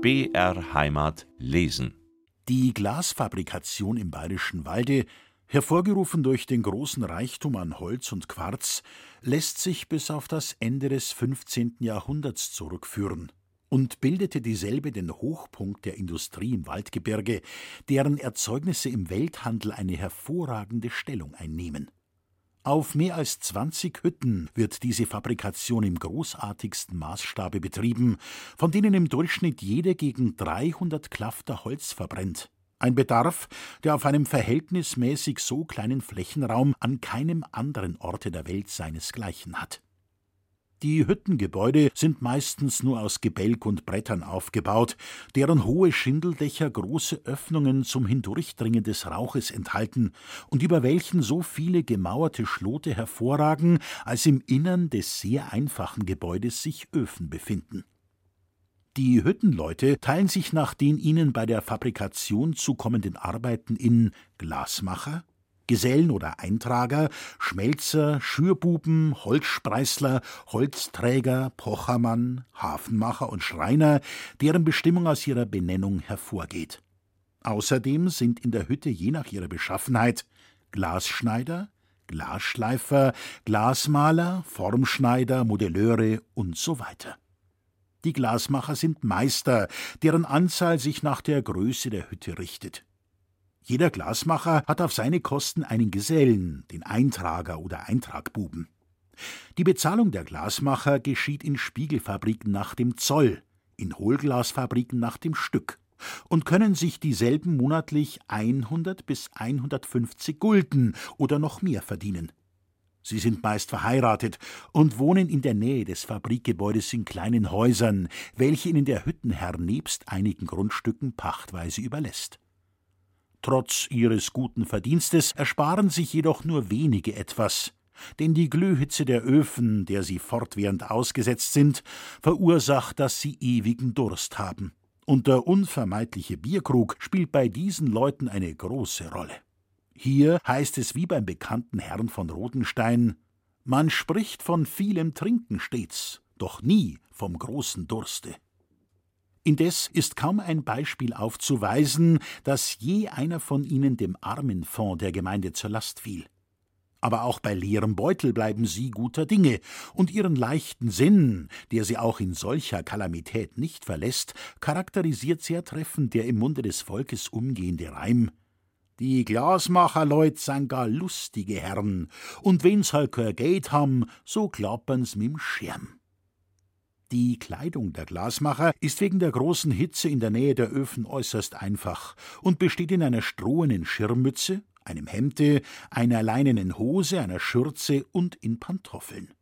BR Heimat lesen. Die Glasfabrikation im Bayerischen Walde, hervorgerufen durch den großen Reichtum an Holz und Quarz, lässt sich bis auf das Ende des 15. Jahrhunderts zurückführen und bildete dieselbe den Hochpunkt der Industrie im Waldgebirge, deren Erzeugnisse im Welthandel eine hervorragende Stellung einnehmen. Auf mehr als 20 Hütten wird diese Fabrikation im großartigsten Maßstabe betrieben, von denen im Durchschnitt jede gegen 300 Klafter Holz verbrennt. Ein Bedarf, der auf einem verhältnismäßig so kleinen Flächenraum an keinem anderen Orte der Welt seinesgleichen hat. Die Hüttengebäude sind meistens nur aus Gebälk und Brettern aufgebaut, deren hohe Schindeldächer große Öffnungen zum Hindurchdringen des Rauches enthalten und über welchen so viele gemauerte Schlote hervorragen, als im Innern des sehr einfachen Gebäudes sich Öfen befinden. Die Hüttenleute teilen sich nach den ihnen bei der Fabrikation zukommenden Arbeiten in Glasmacher, Gesellen oder Eintrager, Schmelzer, Schürbuben, Holzspreißler, Holzträger, Pochermann, Hafenmacher und Schreiner, deren Bestimmung aus ihrer Benennung hervorgeht. Außerdem sind in der Hütte je nach ihrer Beschaffenheit Glasschneider, Glasschleifer, Glasmaler, Formschneider, Modelleure und so weiter. Die Glasmacher sind Meister, deren Anzahl sich nach der Größe der Hütte richtet. Jeder Glasmacher hat auf seine Kosten einen Gesellen, den Eintrager oder Eintragbuben. Die Bezahlung der Glasmacher geschieht in Spiegelfabriken nach dem Zoll, in Hohlglasfabriken nach dem Stück und können sich dieselben monatlich 100 bis 150 Gulden oder noch mehr verdienen. Sie sind meist verheiratet und wohnen in der Nähe des Fabrikgebäudes in kleinen Häusern, welche ihnen der Hüttenherr nebst einigen Grundstücken pachtweise überlässt. Trotz ihres guten Verdienstes ersparen sich jedoch nur wenige etwas, denn die Glühhitze der Öfen, der sie fortwährend ausgesetzt sind, verursacht, dass sie ewigen Durst haben. Und der unvermeidliche Bierkrug spielt bei diesen Leuten eine große Rolle. Hier heißt es wie beim bekannten Herrn von Rodenstein Man spricht von vielem Trinken stets, doch nie vom großen Durste. Indes ist kaum ein Beispiel aufzuweisen, dass je einer von ihnen dem Armenfonds der Gemeinde zur Last fiel. Aber auch bei leerem Beutel bleiben sie guter Dinge, und ihren leichten Sinn, der sie auch in solcher Kalamität nicht verlässt, charakterisiert sehr treffend der im Munde des Volkes umgehende Reim Die Glasmacherleut sind gar lustige Herren, und wenn's halt kein Geld ham, so klappern's mit'm Schirm. Die Kleidung der Glasmacher ist wegen der großen Hitze in der Nähe der Öfen äußerst einfach und besteht in einer strohenen Schirmmütze, einem Hemde, einer leinenen Hose, einer Schürze und in Pantoffeln.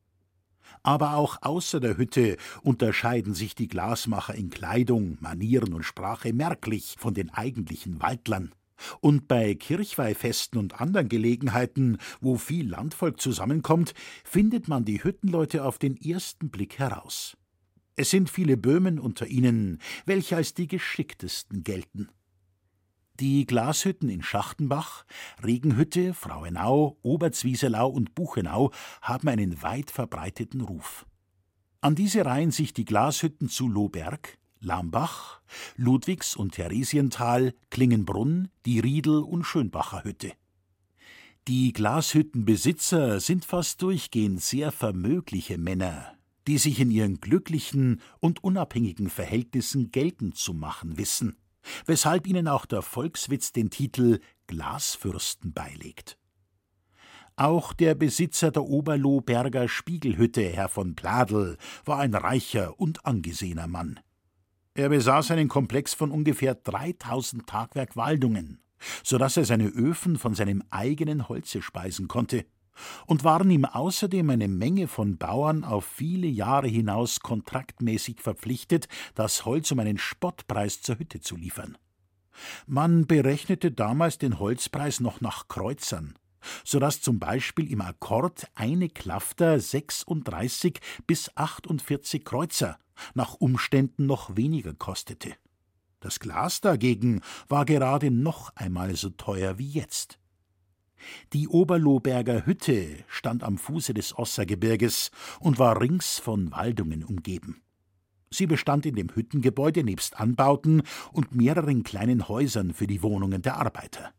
Aber auch außer der Hütte unterscheiden sich die Glasmacher in Kleidung, Manieren und Sprache merklich von den eigentlichen Waldlern. Und bei Kirchweihfesten und anderen Gelegenheiten, wo viel Landvolk zusammenkommt, findet man die Hüttenleute auf den ersten Blick heraus. Es sind viele Böhmen unter ihnen, welche als die geschicktesten gelten. Die Glashütten in Schachtenbach, Regenhütte, Frauenau, Oberzwieselau und Buchenau haben einen weit verbreiteten Ruf. An diese reihen sich die Glashütten zu Lohberg, Lambach, Ludwigs- und Theresienthal, Klingenbrunn, die Riedel- und Schönbacher Hütte. Die Glashüttenbesitzer sind fast durchgehend sehr vermögliche Männer, die sich in ihren glücklichen und unabhängigen Verhältnissen geltend zu machen wissen, weshalb ihnen auch der Volkswitz den Titel Glasfürsten beilegt. Auch der Besitzer der Oberlohberger Spiegelhütte, Herr von Pladel, war ein reicher und angesehener Mann. Er besaß einen Komplex von ungefähr 3000 Tagwerk Waldungen, so dass er seine Öfen von seinem eigenen Holze speisen konnte und waren ihm außerdem eine Menge von Bauern auf viele Jahre hinaus kontraktmäßig verpflichtet, das Holz um einen Spottpreis zur Hütte zu liefern. Man berechnete damals den Holzpreis noch nach Kreuzern, so dass zum Beispiel im Akkord eine Klafter 36 bis 48 Kreuzer, nach Umständen noch weniger kostete. Das Glas dagegen war gerade noch einmal so teuer wie jetzt. Die Oberlohberger Hütte stand am Fuße des Ossergebirges und war rings von Waldungen umgeben. Sie bestand in dem Hüttengebäude nebst Anbauten und mehreren kleinen Häusern für die Wohnungen der Arbeiter.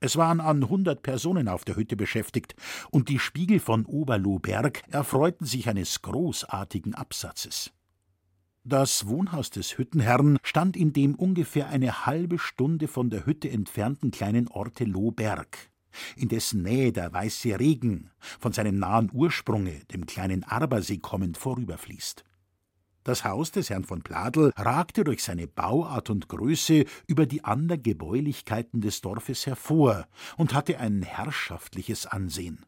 Es waren an hundert Personen auf der Hütte beschäftigt, und die Spiegel von Oberlohberg erfreuten sich eines großartigen Absatzes. Das Wohnhaus des Hüttenherrn stand in dem ungefähr eine halbe Stunde von der Hütte entfernten kleinen Orte Lohberg, in dessen Nähe der weiße Regen, von seinem nahen Ursprunge, dem kleinen Arbersee kommend, vorüberfließt. Das Haus des Herrn von Pladel ragte durch seine Bauart und Größe über die anderen Gebäulichkeiten des Dorfes hervor und hatte ein herrschaftliches Ansehen.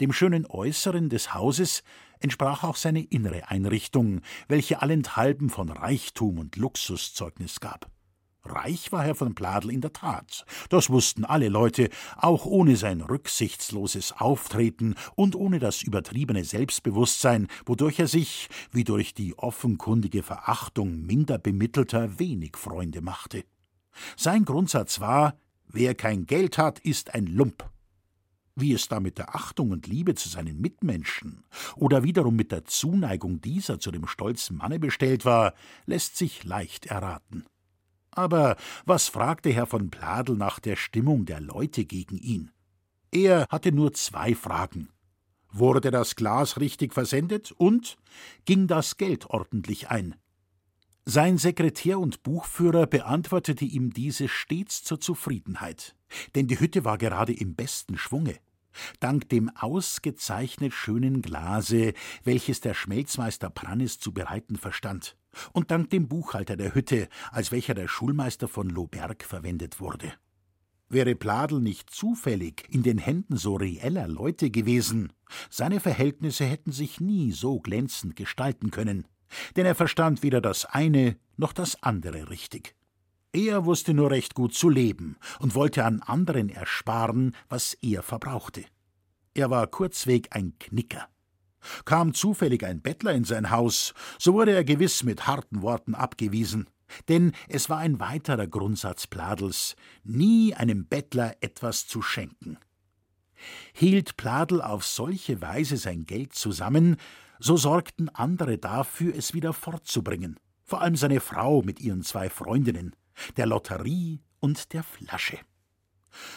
Dem schönen Äußeren des Hauses entsprach auch seine innere Einrichtung, welche allenthalben von Reichtum und Luxus Zeugnis gab. Reich war Herr von Pladel in der Tat, das wussten alle Leute, auch ohne sein rücksichtsloses Auftreten und ohne das übertriebene Selbstbewusstsein, wodurch er sich, wie durch die offenkundige Verachtung minder bemittelter, wenig Freunde machte. Sein Grundsatz war Wer kein Geld hat, ist ein Lump. Wie es da mit der Achtung und Liebe zu seinen Mitmenschen oder wiederum mit der Zuneigung dieser zu dem stolzen Manne bestellt war, lässt sich leicht erraten. Aber was fragte Herr von Pladel nach der Stimmung der Leute gegen ihn? Er hatte nur zwei Fragen. Wurde das Glas richtig versendet und ging das Geld ordentlich ein? Sein Sekretär und Buchführer beantwortete ihm diese stets zur Zufriedenheit, denn die Hütte war gerade im besten Schwunge. Dank dem ausgezeichnet schönen Glase, welches der Schmelzmeister Prannis zu bereiten verstand und dank dem Buchhalter der Hütte, als welcher der Schulmeister von Lohberg verwendet wurde. Wäre Pladel nicht zufällig in den Händen so reeller Leute gewesen, seine Verhältnisse hätten sich nie so glänzend gestalten können, denn er verstand weder das eine noch das andere richtig. Er wusste nur recht gut zu leben und wollte an anderen ersparen, was er verbrauchte. Er war kurzweg ein Knicker. Kam zufällig ein Bettler in sein Haus, so wurde er gewiss mit harten Worten abgewiesen. Denn es war ein weiterer Grundsatz Pladels, nie einem Bettler etwas zu schenken. Hielt Pladel auf solche Weise sein Geld zusammen, so sorgten andere dafür, es wieder fortzubringen, vor allem seine Frau mit ihren zwei Freundinnen, der Lotterie und der Flasche.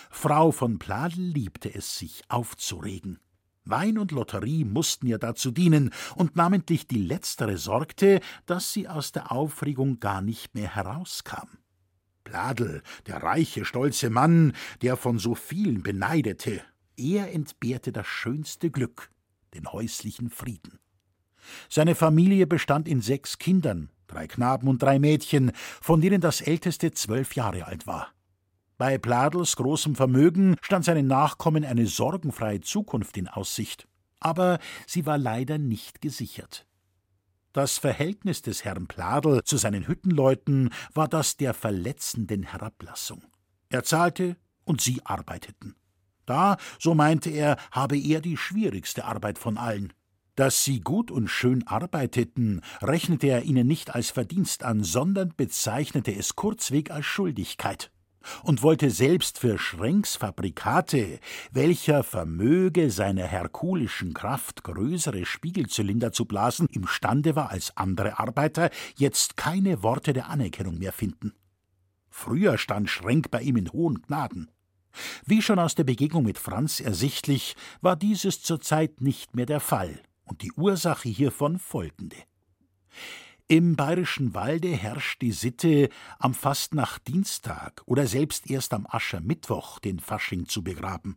Frau von Pladel liebte es, sich aufzuregen. Wein und Lotterie mussten ihr dazu dienen, und namentlich die letztere sorgte, dass sie aus der Aufregung gar nicht mehr herauskam. Pladel, der reiche, stolze Mann, der von so vielen beneidete, er entbehrte das schönste Glück, den häuslichen Frieden. Seine Familie bestand in sechs Kindern, drei Knaben und drei Mädchen, von denen das älteste zwölf Jahre alt war. Bei Pladels großem Vermögen stand seinen Nachkommen eine sorgenfreie Zukunft in Aussicht, aber sie war leider nicht gesichert. Das Verhältnis des Herrn Pladel zu seinen Hüttenleuten war das der verletzenden Herablassung. Er zahlte und sie arbeiteten. Da, so meinte er, habe er die schwierigste Arbeit von allen. Dass sie gut und schön arbeiteten, rechnete er ihnen nicht als Verdienst an, sondern bezeichnete es kurzweg als Schuldigkeit und wollte selbst für Schrenks Fabrikate, welcher vermöge seiner herkulischen Kraft größere Spiegelzylinder zu blasen imstande war als andere Arbeiter, jetzt keine Worte der Anerkennung mehr finden. Früher stand Schrenk bei ihm in hohen Gnaden. Wie schon aus der Begegnung mit Franz ersichtlich, war dieses zurzeit nicht mehr der Fall, und die Ursache hiervon folgende. Im bayerischen Walde herrscht die Sitte, am Fastnachtdienstag oder selbst erst am Aschermittwoch den Fasching zu begraben.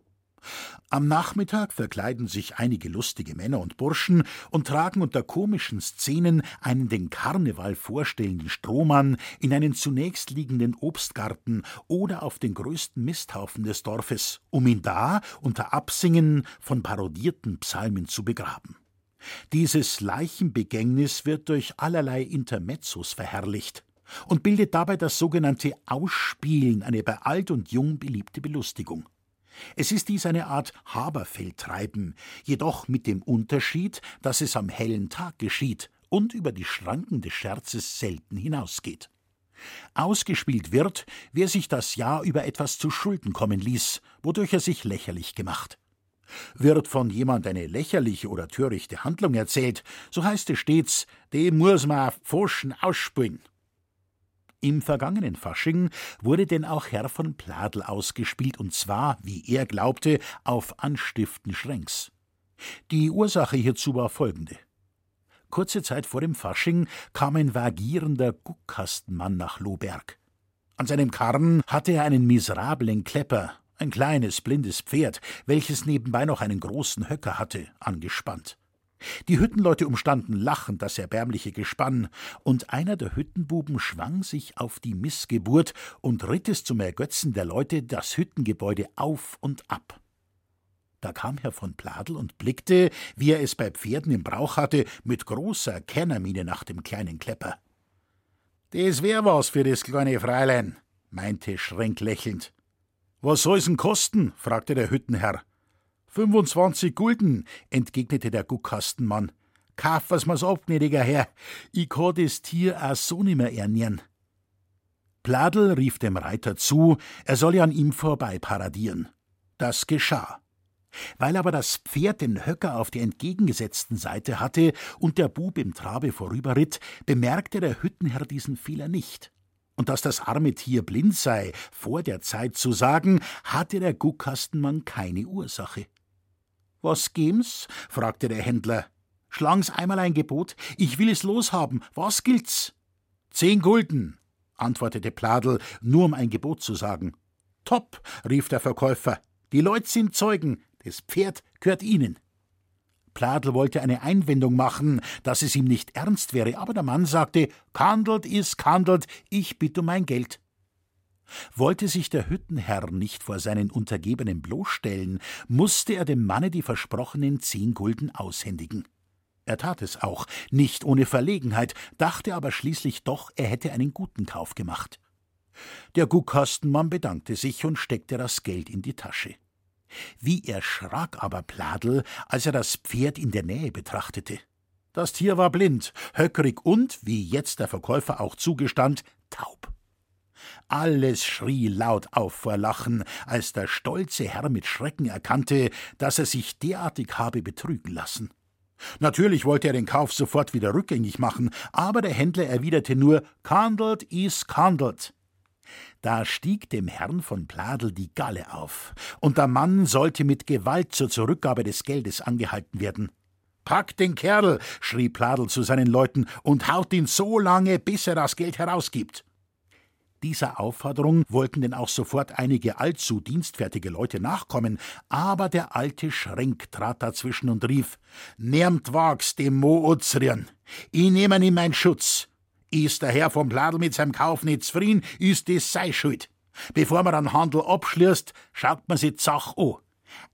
Am Nachmittag verkleiden sich einige lustige Männer und Burschen und tragen unter komischen Szenen einen den Karneval vorstellenden Strohmann in einen zunächst liegenden Obstgarten oder auf den größten Misthaufen des Dorfes, um ihn da unter Absingen von parodierten Psalmen zu begraben. Dieses Leichenbegängnis wird durch allerlei Intermezzos verherrlicht und bildet dabei das sogenannte Ausspielen, eine bei alt und jung beliebte Belustigung. Es ist dies eine Art Haberfeldtreiben, jedoch mit dem Unterschied, dass es am hellen Tag geschieht und über die Schranken des Scherzes selten hinausgeht. Ausgespielt wird, wer sich das Jahr über etwas zu Schulden kommen ließ, wodurch er sich lächerlich gemacht. Wird von jemand eine lächerliche oder törichte Handlung erzählt, so heißt es stets, dem muss man Pfoschen ausspülen. Im vergangenen Fasching wurde denn auch Herr von Pladel ausgespielt, und zwar, wie er glaubte, auf Anstiften Schränks. Die Ursache hierzu war folgende. Kurze Zeit vor dem Fasching kam ein vagierender Guckkastenmann nach Lohberg. An seinem Karren hatte er einen miserablen Klepper, ein kleines, blindes Pferd, welches nebenbei noch einen großen Höcker hatte, angespannt. Die Hüttenleute umstanden lachend das erbärmliche Gespann, und einer der Hüttenbuben schwang sich auf die Missgeburt und ritt es zum Ergötzen der Leute das Hüttengebäude auf und ab. Da kam Herr von Pladel und blickte, wie er es bei Pferden im Brauch hatte, mit großer Kennermiene nach dem kleinen Klepper. Das wär was für das kleine Fräulein, meinte Schrenk lächelnd. Was soll's denn kosten? fragte der Hüttenherr. 25 Gulden, entgegnete der Guckkastenmann. Kauf was mir's ab, gnädiger Herr. Ich kann das Tier auch so nimmer ernähren. Pladel rief dem Reiter zu, er solle an ihm vorbei paradieren. Das geschah. Weil aber das Pferd den Höcker auf der entgegengesetzten Seite hatte und der Bub im Trabe vorüberritt, bemerkte der Hüttenherr diesen Fehler nicht. Und dass das arme Tier blind sei, vor der Zeit zu sagen, hatte der Guckkastenmann keine Ursache. Was gehm's? fragte der Händler. Schlagen's einmal ein Gebot, ich will es loshaben, was gilt's? Zehn Gulden, antwortete Pladel, nur um ein Gebot zu sagen. Top, rief der Verkäufer, die Leute sind Zeugen, das Pferd gehört ihnen. Pladel wollte eine Einwendung machen, dass es ihm nicht ernst wäre, aber der Mann sagte: Kandelt is kandelt, ich bitte um mein Geld. Wollte sich der Hüttenherr nicht vor seinen Untergebenen bloßstellen, musste er dem Manne die versprochenen zehn Gulden aushändigen. Er tat es auch, nicht ohne Verlegenheit, dachte aber schließlich doch, er hätte einen guten Kauf gemacht. Der Guckkastenmann bedankte sich und steckte das Geld in die Tasche. Wie erschrak aber Pladel, als er das Pferd in der Nähe betrachtete. Das Tier war blind, höckrig und, wie jetzt der Verkäufer auch zugestand, taub. Alles schrie laut auf vor Lachen, als der stolze Herr mit Schrecken erkannte, dass er sich derartig habe betrügen lassen. Natürlich wollte er den Kauf sofort wieder rückgängig machen, aber der Händler erwiderte nur Kandelt is kandelt. Da stieg dem Herrn von Pladel die Galle auf, und der Mann sollte mit Gewalt zur Zurückgabe des Geldes angehalten werden. Pack den Kerl, schrie Pladel zu seinen Leuten, und haut ihn so lange, bis er das Geld herausgibt. Dieser Aufforderung wollten denn auch sofort einige allzu dienstfertige Leute nachkommen, aber der alte Schrenk trat dazwischen und rief: Nehmt wags dem Mo Uzrien, ich nehme ihn mein Schutz. Ist der Herr vom Pladel mit seinem Kauf nicht zufrieden, ist das sei Schuld. Bevor man einen Handel abschließt, schaut man sich Sache an.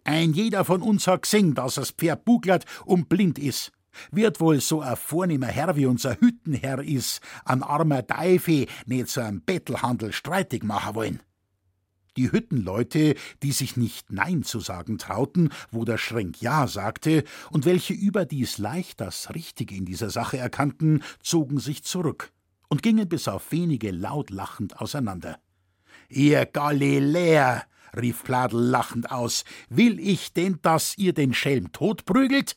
Ein jeder von uns hat gesehen, dass das Pferd buglert und blind ist. Wird wohl so ein vornehmer Herr wie unser Hüttenherr is, ein armer Teufel nicht so einem Bettelhandel streitig machen wollen. Die Hüttenleute, die sich nicht Nein zu sagen trauten, wo der Schränk Ja sagte, und welche überdies leicht das Richtige in dieser Sache erkannten, zogen sich zurück und gingen bis auf wenige laut lachend auseinander. Ihr Galiläer, rief Pladel lachend aus, will ich denn, dass ihr den Schelm totprügelt?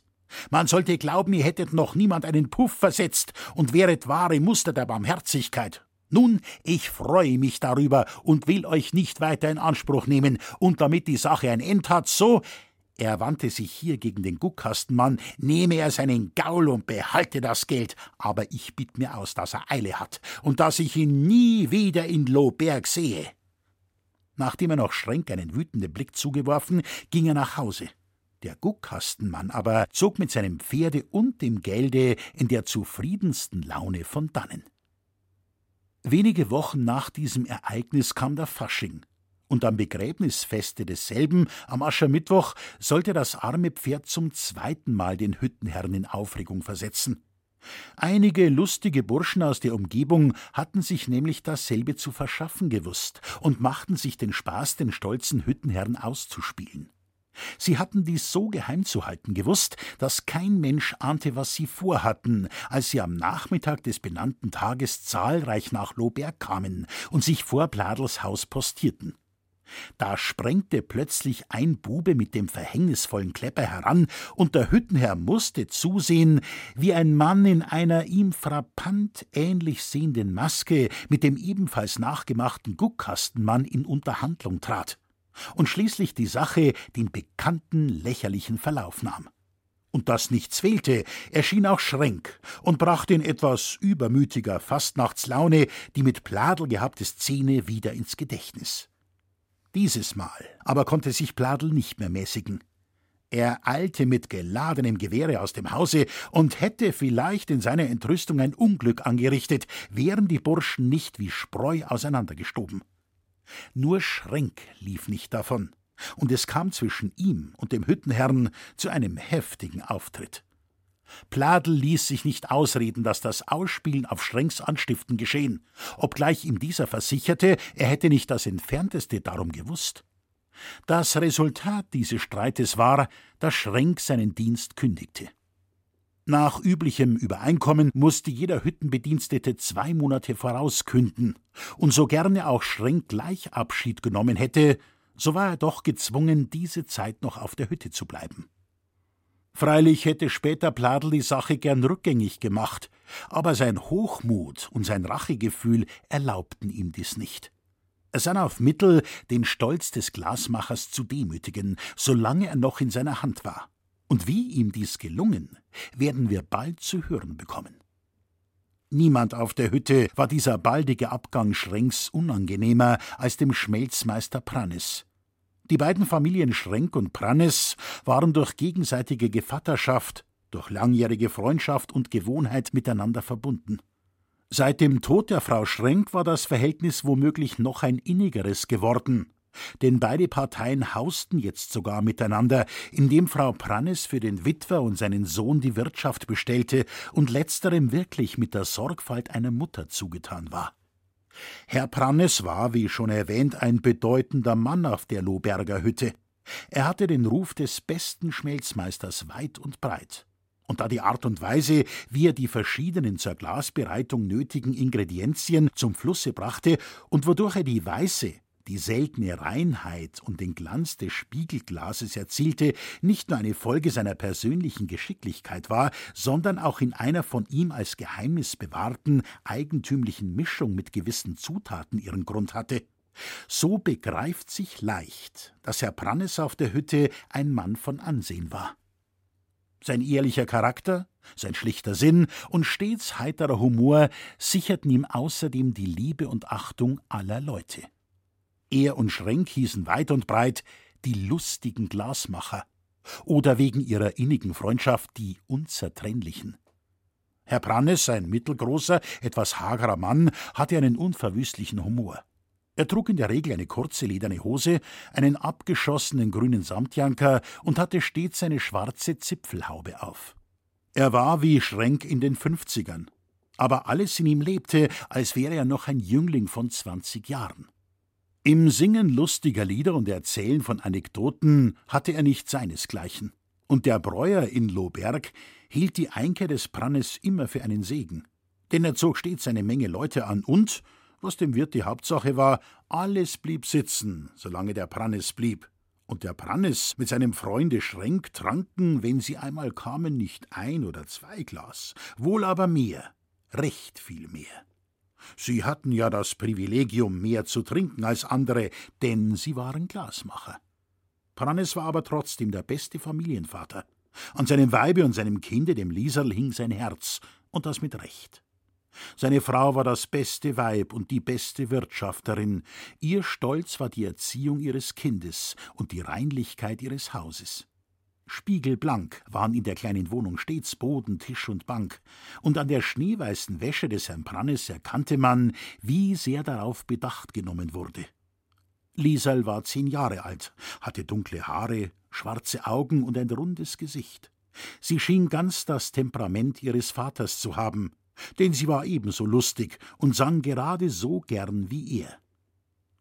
Man sollte glauben, ihr hättet noch niemand einen Puff versetzt und wäret wahre Muster der Barmherzigkeit. Nun, ich freue mich darüber und will euch nicht weiter in Anspruch nehmen, und damit die Sache ein End hat, so er wandte sich hier gegen den Guckkastenmann, nehme er seinen Gaul und behalte das Geld, aber ich bitt mir aus, dass er Eile hat und dass ich ihn nie wieder in Lohberg sehe. Nachdem er noch Schrenk einen wütenden Blick zugeworfen, ging er nach Hause. Der Guckkastenmann aber zog mit seinem Pferde und dem Gelde in der zufriedensten Laune von dannen. Wenige Wochen nach diesem Ereignis kam der Fasching, und am Begräbnisfeste desselben, am Aschermittwoch, sollte das arme Pferd zum zweiten Mal den Hüttenherrn in Aufregung versetzen. Einige lustige Burschen aus der Umgebung hatten sich nämlich dasselbe zu verschaffen gewusst und machten sich den Spaß, den stolzen Hüttenherrn auszuspielen. Sie hatten dies so geheim zu halten gewusst, dass kein Mensch ahnte, was sie vorhatten, als sie am Nachmittag des benannten Tages zahlreich nach Lohberg kamen und sich vor Pladels Haus postierten. Da sprengte plötzlich ein Bube mit dem verhängnisvollen Klepper heran, und der Hüttenherr musste zusehen, wie ein Mann in einer ihm frappant ähnlich sehenden Maske mit dem ebenfalls nachgemachten Guckkastenmann in Unterhandlung trat und schließlich die Sache den bekannten lächerlichen Verlauf nahm. Und dass nichts fehlte, erschien auch Schrenk und brachte in etwas übermütiger Fastnachtslaune die mit Pladel gehabte Szene wieder ins Gedächtnis. Dieses Mal aber konnte sich Pladel nicht mehr mäßigen. Er eilte mit geladenem Gewehre aus dem Hause und hätte vielleicht in seiner Entrüstung ein Unglück angerichtet, wären die Burschen nicht wie Spreu auseinandergestoben. Nur Schrenk lief nicht davon, und es kam zwischen ihm und dem Hüttenherrn zu einem heftigen Auftritt. Pladel ließ sich nicht ausreden, dass das Ausspielen auf Schrenks Anstiften geschehen, obgleich ihm dieser versicherte, er hätte nicht das Entfernteste darum gewusst. Das Resultat dieses Streites war, dass Schrenk seinen Dienst kündigte. Nach üblichem Übereinkommen musste jeder Hüttenbedienstete zwei Monate vorauskünden, und so gerne auch Schrenk gleich Abschied genommen hätte, so war er doch gezwungen, diese Zeit noch auf der Hütte zu bleiben. Freilich hätte später Pladel die Sache gern rückgängig gemacht, aber sein Hochmut und sein Rachegefühl erlaubten ihm dies nicht. Er sann auf Mittel, den Stolz des Glasmachers zu demütigen, solange er noch in seiner Hand war. Und wie ihm dies gelungen, werden wir bald zu hören bekommen. Niemand auf der Hütte war dieser baldige Abgang Schrenks unangenehmer als dem Schmelzmeister Prannes. Die beiden Familien Schrenk und Prannes waren durch gegenseitige Gevatterschaft, durch langjährige Freundschaft und Gewohnheit miteinander verbunden. Seit dem Tod der Frau Schrenk war das Verhältnis womöglich noch ein innigeres geworden, denn beide Parteien hausten jetzt sogar miteinander, indem Frau Prannes für den Witwer und seinen Sohn die Wirtschaft bestellte und letzterem wirklich mit der Sorgfalt einer Mutter zugetan war. Herr Prannes war, wie schon erwähnt, ein bedeutender Mann auf der Lohberger Hütte. Er hatte den Ruf des besten Schmelzmeisters weit und breit. Und da die Art und Weise, wie er die verschiedenen zur Glasbereitung nötigen Ingredienzien zum Flusse brachte und wodurch er die weiße, die seltene Reinheit und den Glanz des Spiegelglases erzielte, nicht nur eine Folge seiner persönlichen Geschicklichkeit war, sondern auch in einer von ihm als Geheimnis bewahrten, eigentümlichen Mischung mit gewissen Zutaten ihren Grund hatte. So begreift sich leicht, dass Herr Prannes auf der Hütte ein Mann von Ansehen war. Sein ehrlicher Charakter, sein schlichter Sinn und stets heiterer Humor sicherten ihm außerdem die Liebe und Achtung aller Leute. Er und Schrenk hießen weit und breit die lustigen Glasmacher oder wegen ihrer innigen Freundschaft die Unzertrennlichen. Herr Prannes, ein mittelgroßer, etwas hagerer Mann, hatte einen unverwüstlichen Humor. Er trug in der Regel eine kurze lederne Hose, einen abgeschossenen grünen Samtjanker und hatte stets eine schwarze Zipfelhaube auf. Er war wie Schrenk in den Fünfzigern, aber alles in ihm lebte, als wäre er noch ein Jüngling von zwanzig Jahren. Im Singen lustiger Lieder und Erzählen von Anekdoten hatte er nicht seinesgleichen. Und der Breuer in Lohberg hielt die Einkehr des Prannes immer für einen Segen. Denn er zog stets eine Menge Leute an und, was dem Wirt die Hauptsache war, alles blieb sitzen, solange der Prannes blieb. Und der Prannes mit seinem Freunde Schrenk tranken, wenn sie einmal kamen, nicht ein oder zwei Glas, wohl aber mehr, recht viel mehr. Sie hatten ja das Privilegium, mehr zu trinken als andere, denn sie waren Glasmacher. Prannes war aber trotzdem der beste Familienvater. An seinem Weibe und seinem Kinde, dem Lieserl, hing sein Herz, und das mit Recht. Seine Frau war das beste Weib und die beste Wirtschafterin. Ihr Stolz war die Erziehung ihres Kindes und die Reinlichkeit ihres Hauses. Spiegelblank waren in der kleinen Wohnung stets Boden, Tisch und Bank, und an der schneeweißen Wäsche des Herrn Prannes erkannte man, wie sehr darauf Bedacht genommen wurde. Liesel war zehn Jahre alt, hatte dunkle Haare, schwarze Augen und ein rundes Gesicht. Sie schien ganz das Temperament ihres Vaters zu haben, denn sie war ebenso lustig und sang gerade so gern wie er.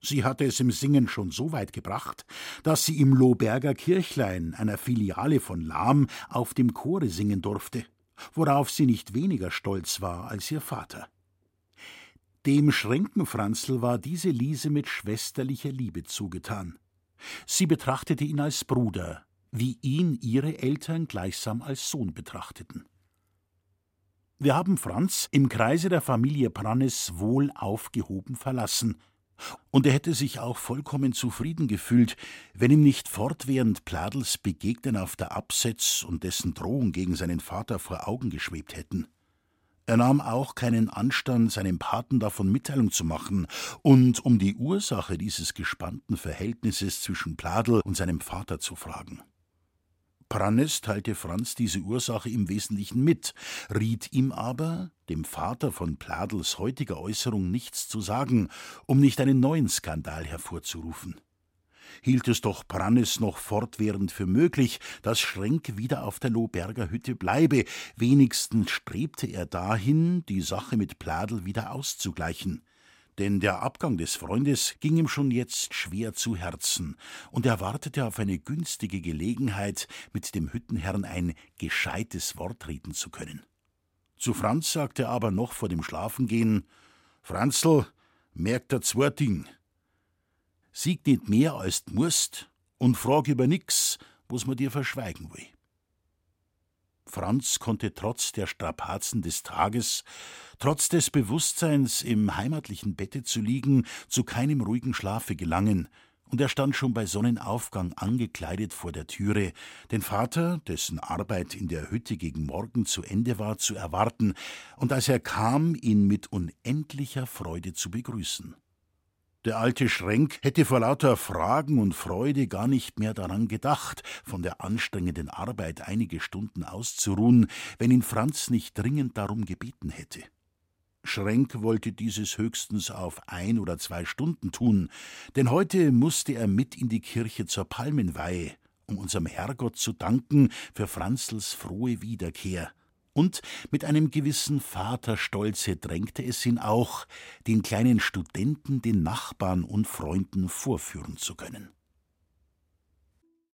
Sie hatte es im Singen schon so weit gebracht, dass sie im Lohberger Kirchlein, einer Filiale von Lahm, auf dem Chore singen durfte, worauf sie nicht weniger stolz war als ihr Vater. Dem Schrenkenfranzl war diese Liese mit schwesterlicher Liebe zugetan. Sie betrachtete ihn als Bruder, wie ihn ihre Eltern gleichsam als Sohn betrachteten. Wir haben Franz im Kreise der Familie Prannes wohl aufgehoben verlassen, und er hätte sich auch vollkommen zufrieden gefühlt, wenn ihm nicht fortwährend Pladels Begegnen auf der Absetz und dessen Drohung gegen seinen Vater vor Augen geschwebt hätten. Er nahm auch keinen Anstand, seinem Paten davon Mitteilung zu machen und um die Ursache dieses gespannten Verhältnisses zwischen Pladel und seinem Vater zu fragen. Prannes teilte Franz diese Ursache im Wesentlichen mit, riet ihm aber, dem Vater von Pladels heutiger Äußerung nichts zu sagen, um nicht einen neuen Skandal hervorzurufen. Hielt es doch Prannes noch fortwährend für möglich, dass Schrenk wieder auf der Lohberger Hütte bleibe, wenigstens strebte er dahin, die Sache mit Pladel wieder auszugleichen denn der Abgang des Freundes ging ihm schon jetzt schwer zu Herzen, und er wartete auf eine günstige Gelegenheit, mit dem Hüttenherrn ein gescheites Wort reden zu können. Zu Franz sagte er aber noch vor dem Schlafengehen: Franzl, merkt der zwei Ding. Sieg nicht mehr als d musst und frag über nix, was man dir verschweigen will. Franz konnte trotz der Strapazen des Tages, trotz des Bewusstseins, im heimatlichen Bette zu liegen, zu keinem ruhigen Schlafe gelangen, und er stand schon bei Sonnenaufgang angekleidet vor der Türe, den Vater, dessen Arbeit in der Hütte gegen Morgen zu Ende war, zu erwarten, und als er kam, ihn mit unendlicher Freude zu begrüßen. Der alte Schrenk hätte vor lauter Fragen und Freude gar nicht mehr daran gedacht, von der anstrengenden Arbeit einige Stunden auszuruhen, wenn ihn Franz nicht dringend darum gebeten hätte. Schrenk wollte dieses höchstens auf ein oder zwei Stunden tun, denn heute musste er mit in die Kirche zur Palmenweihe, um unserem Herrgott zu danken für Franzls frohe Wiederkehr und mit einem gewissen Vaterstolze drängte es ihn auch, den kleinen Studenten den Nachbarn und Freunden vorführen zu können.